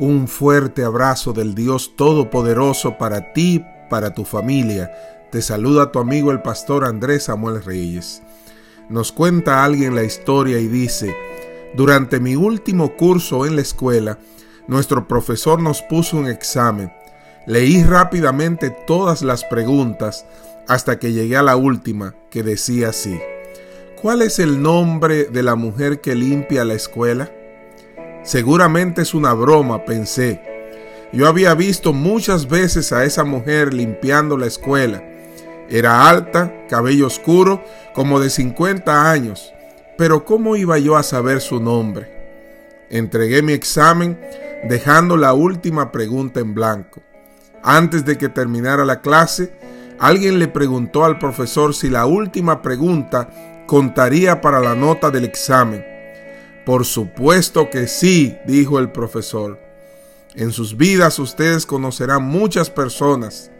Un fuerte abrazo del Dios Todopoderoso para ti, para tu familia. Te saluda tu amigo el pastor Andrés Samuel Reyes. Nos cuenta alguien la historia y dice, durante mi último curso en la escuela, nuestro profesor nos puso un examen. Leí rápidamente todas las preguntas hasta que llegué a la última, que decía así. ¿Cuál es el nombre de la mujer que limpia la escuela? Seguramente es una broma, pensé. Yo había visto muchas veces a esa mujer limpiando la escuela. Era alta, cabello oscuro, como de 50 años. Pero ¿cómo iba yo a saber su nombre? Entregué mi examen dejando la última pregunta en blanco. Antes de que terminara la clase, alguien le preguntó al profesor si la última pregunta contaría para la nota del examen. Por supuesto que sí, dijo el profesor. En sus vidas ustedes conocerán muchas personas.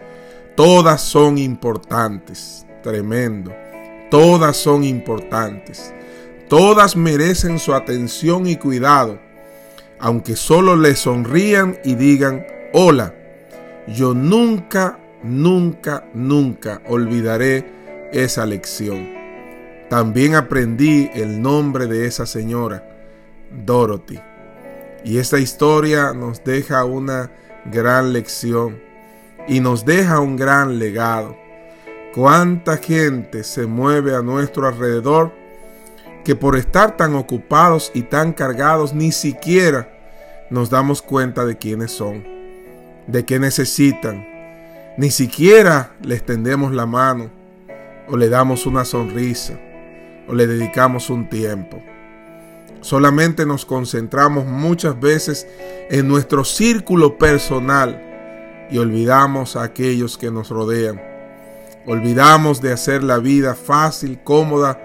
Todas son importantes. Tremendo. Todas son importantes. Todas merecen su atención y cuidado. Aunque solo le sonrían y digan hola. Yo nunca, nunca, nunca olvidaré esa lección. También aprendí el nombre de esa señora Dorothy. Y esta historia nos deja una gran lección y nos deja un gran legado. Cuánta gente se mueve a nuestro alrededor que por estar tan ocupados y tan cargados ni siquiera nos damos cuenta de quiénes son, de qué necesitan. Ni siquiera les tendemos la mano o le damos una sonrisa o le dedicamos un tiempo. Solamente nos concentramos muchas veces en nuestro círculo personal y olvidamos a aquellos que nos rodean. Olvidamos de hacer la vida fácil, cómoda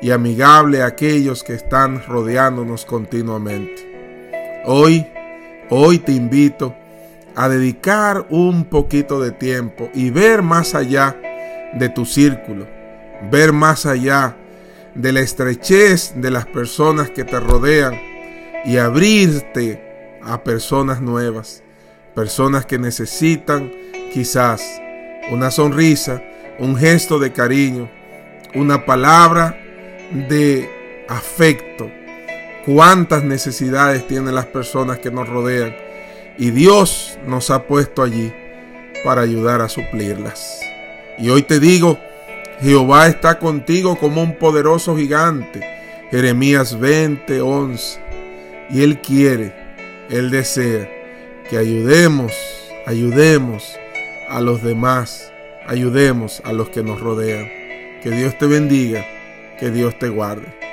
y amigable a aquellos que están rodeándonos continuamente. Hoy, hoy te invito a dedicar un poquito de tiempo y ver más allá de tu círculo, ver más allá de la estrechez de las personas que te rodean y abrirte a personas nuevas, personas que necesitan quizás una sonrisa, un gesto de cariño, una palabra de afecto. Cuántas necesidades tienen las personas que nos rodean y Dios nos ha puesto allí para ayudar a suplirlas. Y hoy te digo, Jehová está contigo como un poderoso gigante. Jeremías 20, 11. Y Él quiere, Él desea que ayudemos, ayudemos a los demás, ayudemos a los que nos rodean. Que Dios te bendiga, que Dios te guarde.